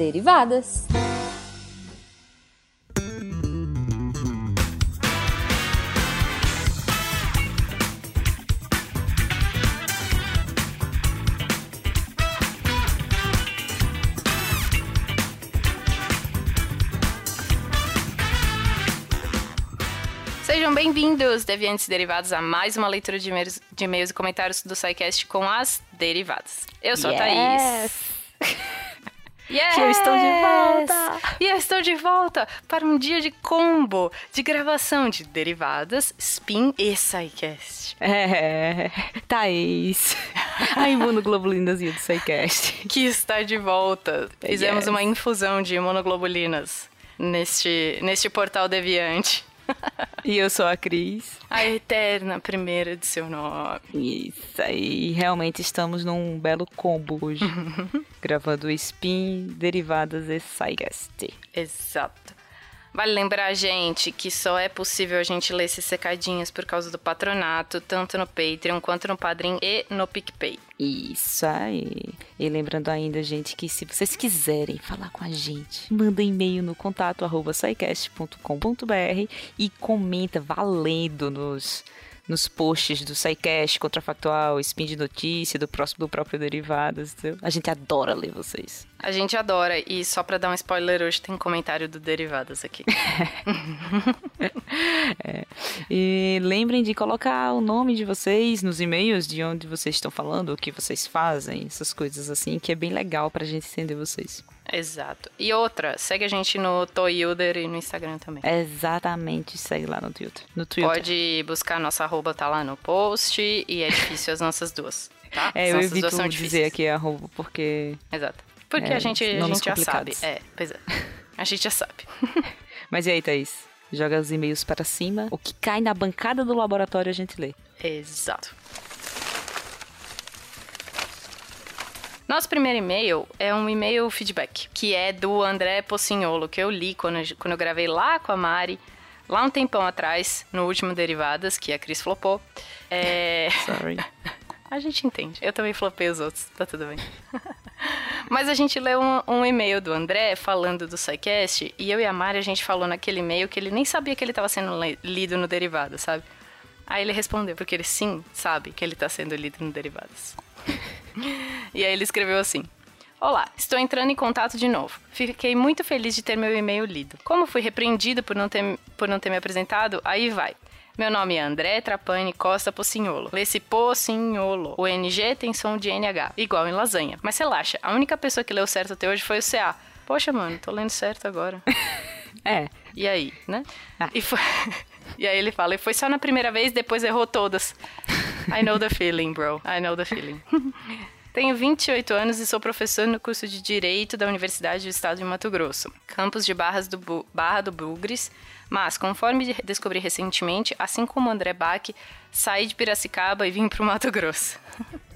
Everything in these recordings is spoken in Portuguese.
derivadas. Sejam bem-vindos, deviantes derivados, a mais uma leitura de e-mails, de e-mails e comentários do SciCast com as derivadas. Eu sou yes. a Thaís. Yes! E eu estou de volta! E eu estou de volta para um dia de combo de gravação de derivadas, spin e SciCast. É, Thaís, a imunoglobulinazinha do SciCast. Que está de volta. Fizemos yes. uma infusão de imunoglobulanas neste, neste portal deviante. E eu sou a Cris. A eterna primeira de seu nome. Isso aí, realmente estamos num belo combo hoje. gravando Spin, Derivadas e SciCast. Exato. Vale lembrar, gente, que só é possível a gente ler esses secadinhos por causa do patronato, tanto no Patreon quanto no Padrim e no PicPay. Isso aí. E lembrando ainda, gente, que se vocês quiserem falar com a gente, manda e-mail no contato arroba e comenta valendo nos nos posts do SciCast, Contrafactual, Spin de Notícia, do, próximo, do próprio Derivadas. Entendeu? A gente adora ler vocês. A gente adora. E só pra dar um spoiler, hoje tem comentário do Derivadas aqui. é. E lembrem de colocar o nome de vocês nos e-mails, de onde vocês estão falando, o que vocês fazem, essas coisas assim, que é bem legal pra gente entender vocês. Exato. E outra, segue a gente no Toyuder e no Instagram também. Exatamente, segue lá no Twitter. No Twitter. Pode buscar nossa arroba, tá lá no post, e é difícil as nossas duas, tá? É, eu evito dizer difíceis. aqui arroba, porque... Exato. Porque é, a gente, a gente já sabe. É, pois é. A gente já sabe. Mas e aí, Thaís? Joga os e-mails para cima. O que cai na bancada do laboratório a gente lê. Exato. Nosso primeiro e-mail é um e-mail feedback, que é do André Pocinholo, que eu li quando eu, quando eu gravei lá com a Mari, lá um tempão atrás, no último Derivadas, que a Cris flopou. É... Sorry. a gente entende. Eu também flopei os outros, tá tudo bem. Mas a gente leu um, um, e-mail do André falando do SciCast, e eu e a Mari, a gente falou naquele e-mail que ele nem sabia que ele estava sendo lido no Derivado, sabe? Aí ele respondeu, porque ele sim sabe que ele está sendo lido no Derivadas. e aí ele escreveu assim: Olá, estou entrando em contato de novo. Fiquei muito feliz de ter meu e-mail lido. Como fui repreendido por não ter, por não ter me apresentado, aí vai. Meu nome é André Trapani Costa Pocinholo. Lê-se Pocinholo. O NG tem som de NH, igual em lasanha. Mas relaxa, a única pessoa que leu certo até hoje foi o CA. Poxa, mano, tô lendo certo agora. é. E aí, né? Ah. E, foi... e aí ele fala, e foi só na primeira vez, depois errou todas. I know the feeling, bro. I know the feeling. Tenho 28 anos e sou professor no curso de Direito da Universidade do Estado de Mato Grosso, campus de Barras do Bu Barra do Bugres, mas, conforme descobri recentemente, assim como André Bach, saí de Piracicaba e vim para o Mato Grosso.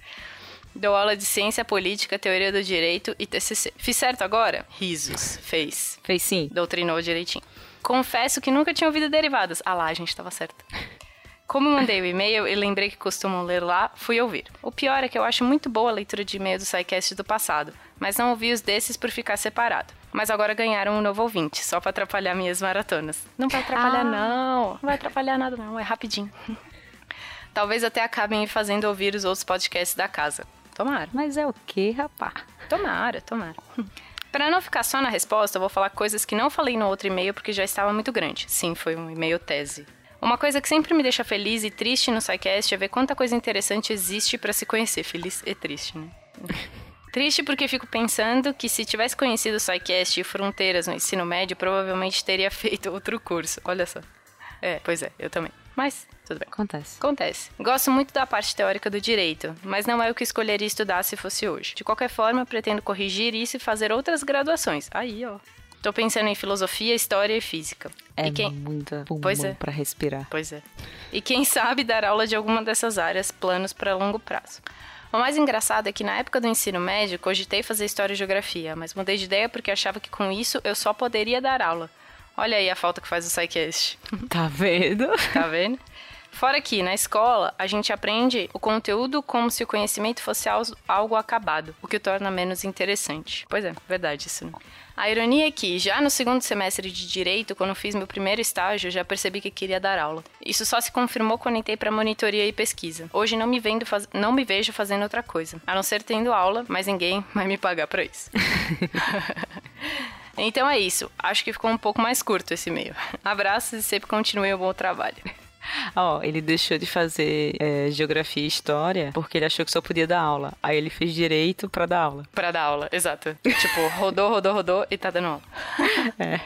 Dou aula de ciência política, teoria do direito e TCC. Fiz certo agora? Risos. Fez. Fez sim. Doutrinou direitinho. Confesso que nunca tinha ouvido derivadas. Ah lá, a gente estava certo. Como mandei o e-mail e lembrei que costumam ler lá, fui ouvir. O pior é que eu acho muito boa a leitura de e-mail do SciCast do passado, mas não ouvi os desses por ficar separado. Mas agora ganharam um novo ouvinte, só para atrapalhar minhas maratonas. Não vai atrapalhar, ah. não. Não vai atrapalhar nada, não. É rapidinho. Talvez até acabem me fazendo ouvir os outros podcasts da casa. Tomara. Mas é o que, rapá? Tomara, tomara. Para não ficar só na resposta, eu vou falar coisas que não falei no outro e-mail porque já estava muito grande. Sim, foi um e-mail tese. Uma coisa que sempre me deixa feliz e triste no SciCast é ver quanta coisa interessante existe para se conhecer. Feliz e triste, né? Triste porque fico pensando que se tivesse conhecido o SciCast e Fronteiras no ensino médio, provavelmente teria feito outro curso. Olha só. É, pois é, eu também. Mas, tudo bem. Acontece. Acontece. Gosto muito da parte teórica do direito, mas não é o que escolheria estudar se fosse hoje. De qualquer forma, pretendo corrigir isso e fazer outras graduações. Aí, ó. Tô pensando em filosofia, história e física. É e quem... muita pois é. para respirar. Pois é. E quem sabe dar aula de alguma dessas áreas, planos para longo prazo. O mais engraçado é que na época do ensino médio, cogitei fazer história e geografia, mas mudei de ideia porque achava que com isso eu só poderia dar aula. Olha aí a falta que faz o SciCast. Tá vendo? Tá vendo? Fora que, na escola, a gente aprende o conteúdo como se o conhecimento fosse algo acabado, o que o torna menos interessante. Pois é, verdade isso, né? A ironia é que, já no segundo semestre de Direito, quando fiz meu primeiro estágio, já percebi que queria dar aula. Isso só se confirmou quando entrei para monitoria e pesquisa. Hoje não me, vendo faz... não me vejo fazendo outra coisa, a não ser tendo aula, mas ninguém vai me pagar para isso. então é isso. Acho que ficou um pouco mais curto esse e-mail. Abraços e sempre continue o bom trabalho. Ó, ele deixou de fazer é, geografia e história porque ele achou que só podia dar aula. Aí ele fez direito para dar aula. Para dar aula, exato. tipo, rodou, rodou, rodou e tá dando aula. é.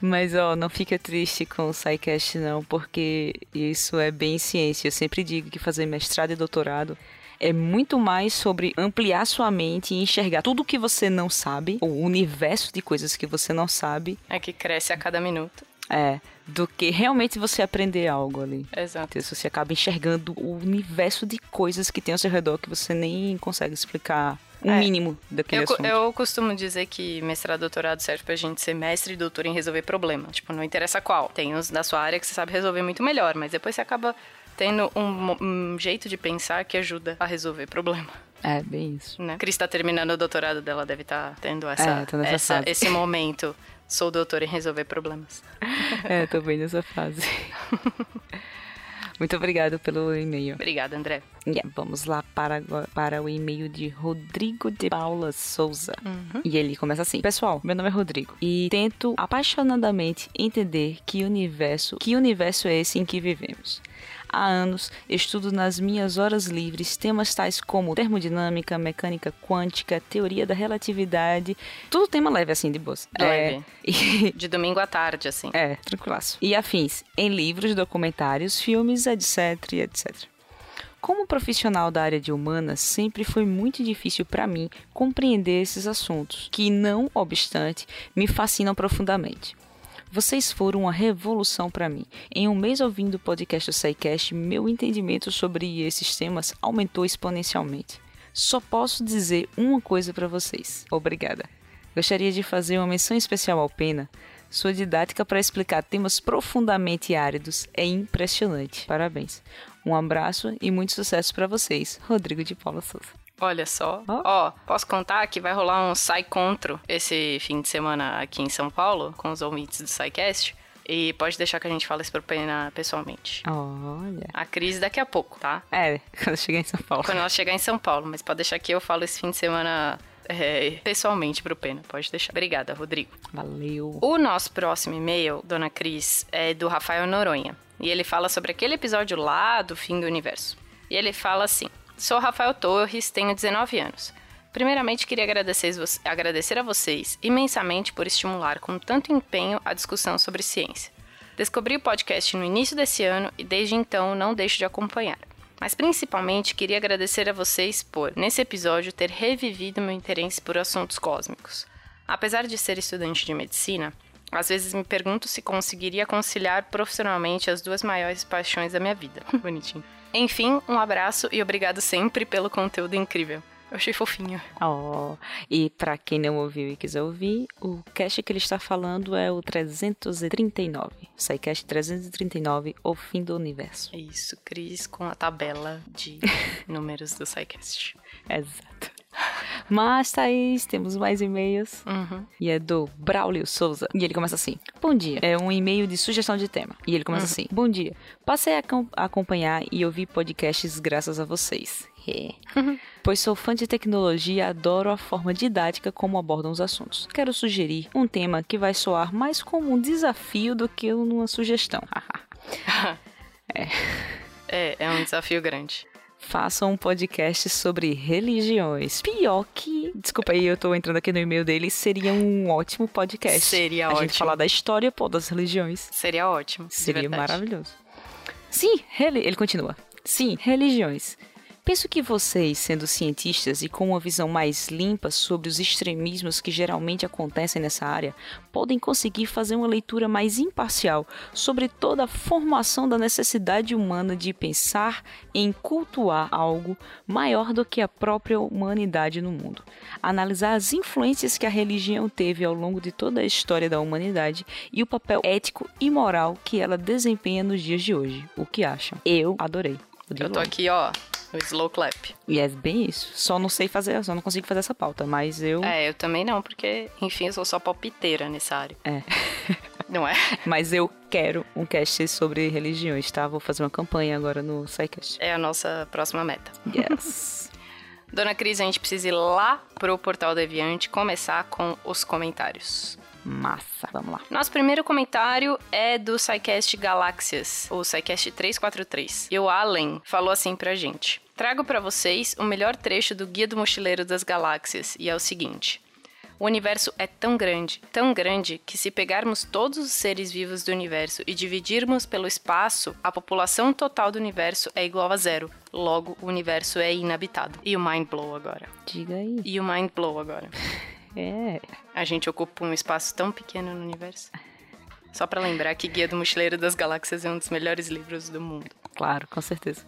Mas, ó, não fica triste com o SciCast, não, porque isso é bem ciência. Eu sempre digo que fazer mestrado e doutorado é muito mais sobre ampliar sua mente e enxergar tudo que você não sabe, o universo de coisas que você não sabe. É que cresce a cada minuto. É, do que realmente você aprender algo ali. Exato. Se você acaba enxergando o universo de coisas que tem ao seu redor que você nem consegue explicar o um é. mínimo daquele eu, assunto. Eu costumo dizer que mestrado e doutorado serve pra gente ser mestre e doutor em resolver problema. Tipo, não interessa qual. Tem uns da sua área que você sabe resolver muito melhor, mas depois você acaba tendo um, um jeito de pensar que ajuda a resolver problema. É, bem isso. Né? Cris tá terminando o doutorado dela, deve estar tá tendo essa, é, essa esse momento Sou doutora em resolver problemas. é, tô bem nessa fase. Muito obrigado pelo e-mail. Obrigada, André. Yeah, vamos lá para, para o e-mail de Rodrigo de Paula Souza. Uhum. E ele começa assim: Pessoal, meu nome é Rodrigo e tento apaixonadamente entender que universo, que universo é esse em que vivemos. Há anos estudo nas minhas horas livres temas tais como termodinâmica, mecânica quântica, teoria da relatividade. Tudo tema leve, assim, de boa. Leve. É. De domingo à tarde, assim. É, tranquilaço. E afins, em livros, documentários, filmes, etc, etc. Como profissional da área de humanas, sempre foi muito difícil para mim compreender esses assuntos, que, não obstante, me fascinam profundamente. Vocês foram uma revolução para mim. Em um mês ouvindo o podcast do SciCast, meu entendimento sobre esses temas aumentou exponencialmente. Só posso dizer uma coisa para vocês. Obrigada. Gostaria de fazer uma menção especial ao Pena. Sua didática para explicar temas profundamente áridos é impressionante. Parabéns. Um abraço e muito sucesso para vocês. Rodrigo de Paula Souza. Olha só. Ó, oh. oh, posso contar que vai rolar um Sai Contro esse fim de semana aqui em São Paulo, com os ouvintes do SciCast. E pode deixar que a gente fale isso pro Pena pessoalmente. Olha. A crise daqui a pouco, tá? É, quando chegar em São Paulo. Quando ela chegar em São Paulo, mas pode deixar que eu falo esse fim de semana é, pessoalmente pro Pena. Pode deixar. Obrigada, Rodrigo. Valeu. O nosso próximo e-mail, dona Cris, é do Rafael Noronha. E ele fala sobre aquele episódio lá do fim do universo. E ele fala assim: Sou Rafael Torres, tenho 19 anos. Primeiramente, queria agradecer, agradecer a vocês imensamente por estimular com tanto empenho a discussão sobre ciência. Descobri o podcast no início desse ano e desde então não deixo de acompanhar. Mas principalmente queria agradecer a vocês por, nesse episódio, ter revivido meu interesse por assuntos cósmicos. Apesar de ser estudante de medicina, às vezes me pergunto se conseguiria conciliar profissionalmente as duas maiores paixões da minha vida. Bonitinho. Enfim, um abraço e obrigado sempre pelo conteúdo incrível. Eu achei fofinho. Oh, e para quem não ouviu e quiser ouvir, o cast que ele está falando é o 339. SciCast 339, O Fim do Universo. É isso, Cris, com a tabela de números do SciCast. Exato. Mas, Thaís, temos mais e-mails. Uhum. E é do Braulio Souza. E ele começa assim: Bom dia. É um e-mail de sugestão de tema. E ele começa uhum. assim: Bom dia. Passei a, acompanhar e ouvir podcasts graças a vocês. Uhum. Pois sou fã de tecnologia e adoro a forma didática como abordam os assuntos. Quero sugerir um tema que vai soar mais como um desafio do que uma sugestão. é. é. É um desafio grande façam um podcast sobre religiões. Pior que. Desculpa aí, eu tô entrando aqui no e-mail dele. Seria um ótimo podcast. Seria a ótimo. A gente falar da história, pô, das religiões. Seria ótimo. Seria maravilhoso. Sim, ele continua. Sim, religiões. Penso que vocês, sendo cientistas e com uma visão mais limpa sobre os extremismos que geralmente acontecem nessa área, podem conseguir fazer uma leitura mais imparcial sobre toda a formação da necessidade humana de pensar em cultuar algo maior do que a própria humanidade no mundo. Analisar as influências que a religião teve ao longo de toda a história da humanidade e o papel ético e moral que ela desempenha nos dias de hoje. O que acham? Eu adorei. Eu tô aqui, ó, no slow clap. E é bem isso. Só não sei fazer, só não consigo fazer essa pauta, mas eu. É, eu também não, porque, enfim, eu sou só palpiteira nessa área. É. Não é? Mas eu quero um cast sobre religiões, tá? Vou fazer uma campanha agora no SciCast. É a nossa próxima meta. Yes. Dona Cris, a gente precisa ir lá pro Portal Deviante começar com os comentários. Massa. Vamos lá. Nosso primeiro comentário é do SciCast Galáxias, o SciCast 343. E o Allen falou assim pra gente. Trago para vocês o melhor trecho do Guia do Mochileiro das Galáxias, e é o seguinte. O universo é tão grande, tão grande, que se pegarmos todos os seres vivos do universo e dividirmos pelo espaço, a população total do universo é igual a zero. Logo, o universo é inabitado. E o mind blow agora. Diga aí. E o mind blow agora. É. A gente ocupa um espaço tão pequeno no universo. Só pra lembrar que Guia do Mochileiro das Galáxias é um dos melhores livros do mundo. Claro, com certeza.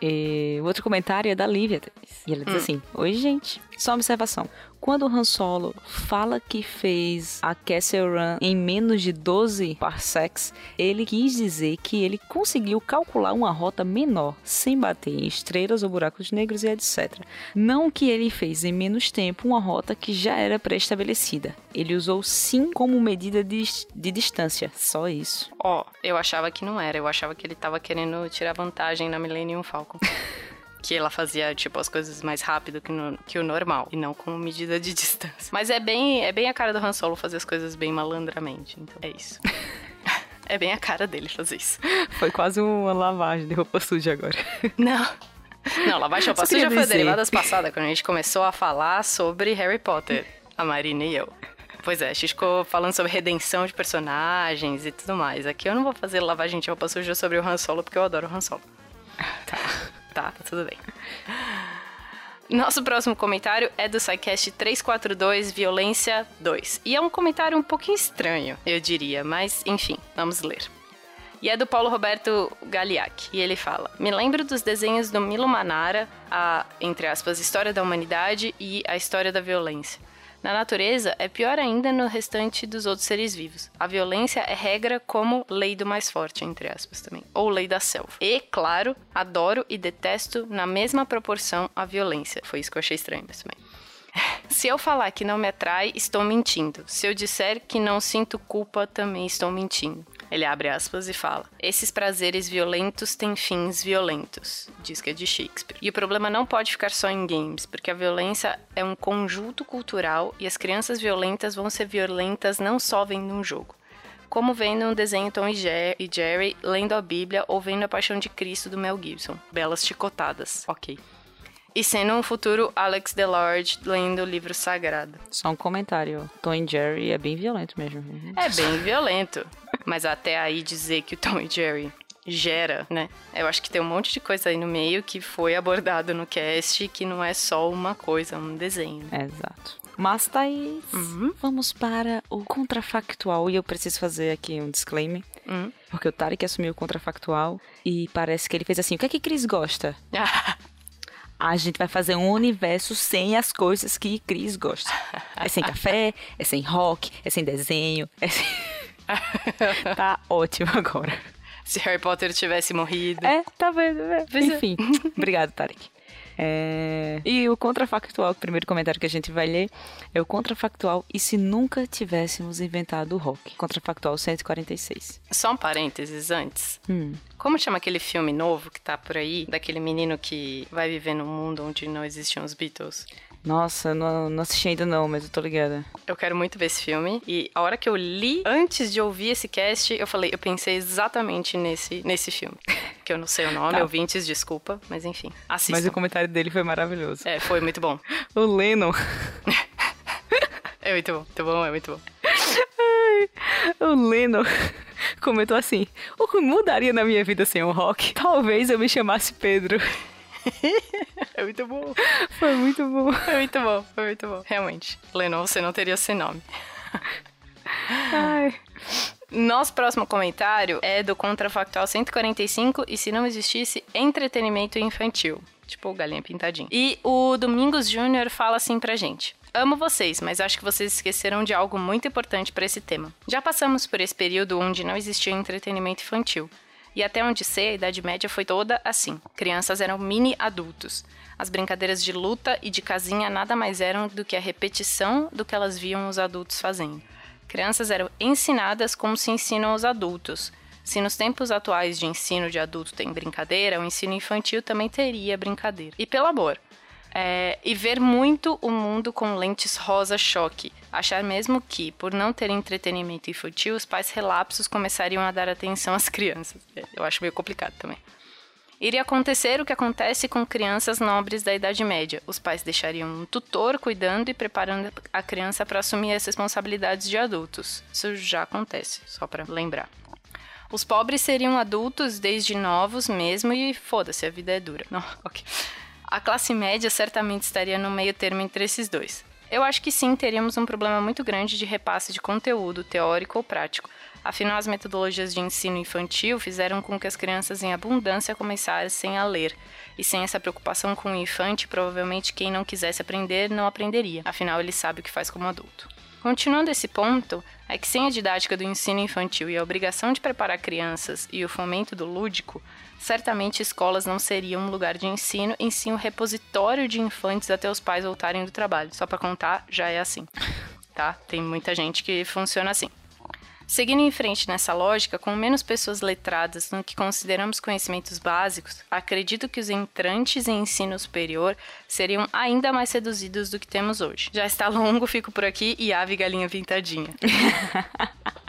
E o outro comentário é da Lívia. E ela diz assim: Oi, gente. Só uma observação. Quando o Han Solo fala que fez a Castle Run em menos de 12 parsecs, ele quis dizer que ele conseguiu calcular uma rota menor, sem bater em estrelas ou buracos negros e etc. Não que ele fez em menos tempo uma rota que já era pré-estabelecida. Ele usou sim como medida de, de distância, só isso. Ó, eu achava que não era. Eu achava que ele tava querendo tirar vantagem na Millennium Falcon. que ela fazia, tipo, as coisas mais rápido que, no, que o normal, e não com medida de distância. Mas é bem, é bem a cara do Han Solo fazer as coisas bem malandramente, então é isso. é bem a cara dele fazer isso. Foi quase uma lavagem de roupa suja agora. Não. Não, lavagem de roupa suja foi derivadas passadas, quando a gente começou a falar sobre Harry Potter, a Marina e eu. Pois é, a gente ficou falando sobre redenção de personagens e tudo mais. Aqui eu não vou fazer lavagem de roupa suja sobre o Han Solo, porque eu adoro o Han Solo. Tá. Tá, tá tudo bem. Nosso próximo comentário é do SciCast 342 Violência 2. E é um comentário um pouquinho estranho, eu diria, mas enfim, vamos ler. E é do Paulo Roberto Galiac. E ele fala: Me lembro dos desenhos do Milo Manara, a, entre aspas, História da Humanidade e a História da Violência. Na natureza, é pior ainda no restante dos outros seres vivos. A violência é regra como lei do mais forte, entre aspas também, ou lei da selva. E, claro, adoro e detesto na mesma proporção a violência. Foi isso que eu achei estranho, mas também. Se eu falar que não me atrai, estou mentindo. Se eu disser que não sinto culpa, também estou mentindo. Ele abre aspas e fala: Esses prazeres violentos têm fins violentos. Diz que é de Shakespeare. E o problema não pode ficar só em games, porque a violência é um conjunto cultural e as crianças violentas vão ser violentas não só vendo um jogo como vendo um desenho Tom e Jerry, lendo a Bíblia ou vendo a Paixão de Cristo do Mel Gibson. Belas chicotadas. Ok. E sendo um futuro Alex Delord lendo o livro sagrado. Só um comentário. Tom e Jerry é bem violento mesmo. É bem violento. Mas até aí dizer que o Tom e Jerry gera, né? Eu acho que tem um monte de coisa aí no meio que foi abordado no cast que não é só uma coisa, um desenho. Exato. Mas, Thaís, uhum. vamos para o contrafactual. E eu preciso fazer aqui um disclaimer. Uhum. Porque o Tarek assumiu o contrafactual e parece que ele fez assim: o que é que Cris gosta? a gente vai fazer um universo sem as coisas que Cris gosta. É sem café, é sem rock, é sem desenho, é sem... tá ótimo agora. Se Harry Potter tivesse morrido. É, tá vendo, né? Enfim, obrigado, Tarek. É... E o contrafactual, o primeiro comentário que a gente vai ler, é o contrafactual e se nunca tivéssemos inventado o rock. Contrafactual 146. Só um parênteses antes. Hum. Como chama aquele filme novo que tá por aí, daquele menino que vai viver num mundo onde não existiam os Beatles? Nossa, não, não assisti ainda não, mas eu tô ligada. Eu quero muito ver esse filme. E a hora que eu li, antes de ouvir esse cast, eu falei, eu pensei exatamente nesse, nesse filme. Que eu não sei o nome, tá. ouvintes, desculpa, mas enfim. Assistam. Mas o comentário dele foi maravilhoso. É, foi muito bom. o Lennon. é muito bom, muito bom, é muito bom. Ai, o Lennon comentou assim: O que mudaria na minha vida sem o rock? Talvez eu me chamasse Pedro. é muito bom. Foi muito bom. Foi muito bom, foi muito bom. Realmente. Lennon, você não teria esse nome. Ai. Nosso próximo comentário é do Contrafactual 145 e se não existisse entretenimento infantil. Tipo galinha pintadinha. E o Domingos Júnior fala assim pra gente. Amo vocês, mas acho que vocês esqueceram de algo muito importante para esse tema. Já passamos por esse período onde não existia entretenimento infantil. E até onde sei, a Idade Média foi toda assim. Crianças eram mini adultos. As brincadeiras de luta e de casinha nada mais eram do que a repetição do que elas viam os adultos fazendo. Crianças eram ensinadas como se ensinam os adultos. Se nos tempos atuais de ensino de adulto tem brincadeira, o ensino infantil também teria brincadeira. E pelo amor, é, e ver muito o mundo com lentes rosa choque. Achar mesmo que, por não ter entretenimento infantil, os pais relapsos começariam a dar atenção às crianças. É, eu acho meio complicado também. Iria acontecer o que acontece com crianças nobres da Idade Média. Os pais deixariam um tutor cuidando e preparando a criança para assumir as responsabilidades de adultos. Isso já acontece, só para lembrar. Os pobres seriam adultos desde novos mesmo e foda-se, a vida é dura. Não, ok. A classe média certamente estaria no meio termo entre esses dois. Eu acho que sim, teríamos um problema muito grande de repasse de conteúdo, teórico ou prático. Afinal, as metodologias de ensino infantil fizeram com que as crianças em abundância começassem a ler. E sem essa preocupação com o infante, provavelmente quem não quisesse aprender não aprenderia. Afinal, ele sabe o que faz como adulto. Continuando esse ponto, é que sem a didática do ensino infantil e a obrigação de preparar crianças e o fomento do lúdico, certamente escolas não seriam um lugar de ensino, em sim um repositório de infantes até os pais voltarem do trabalho. Só para contar, já é assim. Tá? Tem muita gente que funciona assim. Seguindo em frente nessa lógica, com menos pessoas letradas no que consideramos conhecimentos básicos, acredito que os entrantes em ensino superior seriam ainda mais reduzidos do que temos hoje. Já está longo, fico por aqui e ave galinha pintadinha.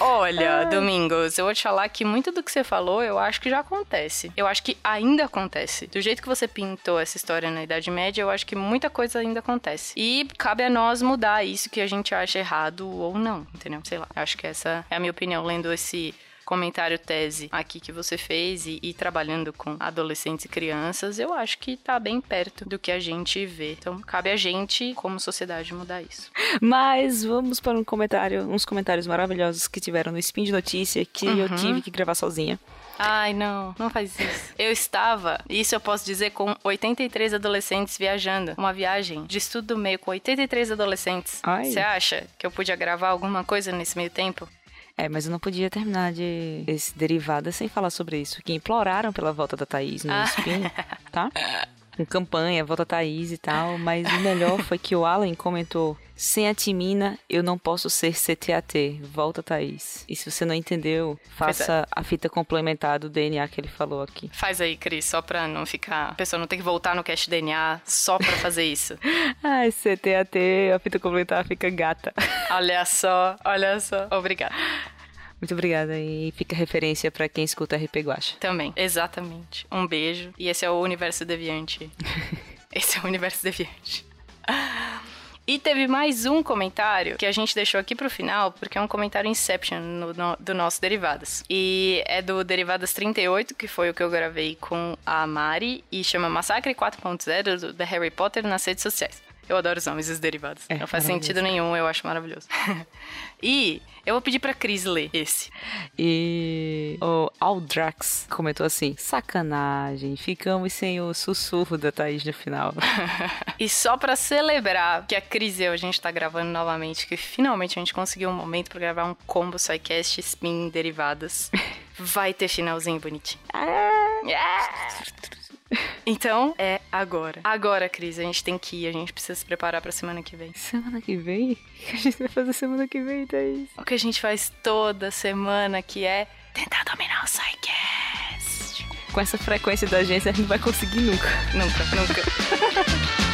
Olha. Domingos, eu vou te falar que muito do que você falou eu acho que já acontece. Eu acho que ainda acontece. Do jeito que você pintou essa história na Idade Média, eu acho que muita coisa ainda acontece. E cabe a nós mudar isso que a gente acha errado ou não, entendeu? Sei lá. Eu acho que essa é a minha opinião lendo esse comentário tese aqui que você fez e, e, trabalhando com adolescentes e crianças, eu acho que tá bem perto do que a gente vê. Então, cabe a gente, como sociedade, mudar isso. Mas vamos para um comentário, uns comentários maravilhosos que tiveram no Spin de Notícia que uhum. eu tive que gravar sozinha. Ai, não, não faz isso. Eu estava, isso eu posso dizer, com 83 adolescentes viajando. Uma viagem de estudo do meio com 83 adolescentes. Você acha que eu podia gravar alguma coisa nesse meio tempo? É, mas eu não podia terminar de esse derivada sem falar sobre isso. Que imploraram pela volta da Thaís no ah. Spin, tá? Com campanha, volta Thaís e tal. Mas o melhor foi que o Alan comentou: sem a Timina, eu não posso ser CTAT. Volta Thaís. E se você não entendeu, faça a fita complementar do DNA que ele falou aqui. Faz aí, Cris, só pra não ficar. A pessoa não tem que voltar no cast DNA só pra fazer isso. Ai, CTAT, a fita complementar fica gata. Olha só, olha só. Obrigada. Muito obrigada e fica referência para quem escuta RP Guacha. Também, exatamente. Um beijo. E esse é o Universo Deviante. esse é o Universo Deviante. E teve mais um comentário que a gente deixou aqui pro final, porque é um comentário Inception no, no, do nosso Derivadas. E é do Derivadas 38, que foi o que eu gravei com a Mari, e chama Massacre 4.0 da Harry Potter nas redes sociais. Eu adoro os nomes dos derivados. É, não faz sentido nenhum, eu acho maravilhoso. e eu vou pedir pra Cris ler esse. E o Aldrax comentou assim: sacanagem, ficamos sem o sussurro da Thaís no final. e só pra celebrar que a Cris e eu, a gente tá gravando novamente, que finalmente a gente conseguiu um momento pra gravar um combo SciCast Spin Derivadas. Vai ter finalzinho bonitinho. Ah. Yeah. Então, é agora. Agora, Cris, a gente tem que ir, a gente precisa se preparar pra semana que vem. Semana que vem? O que a gente vai fazer semana que vem, Thaís? O que a gente faz toda semana, que é tentar dominar o Psycast. Com essa frequência da agência, a gente não vai conseguir nunca. Nunca, nunca.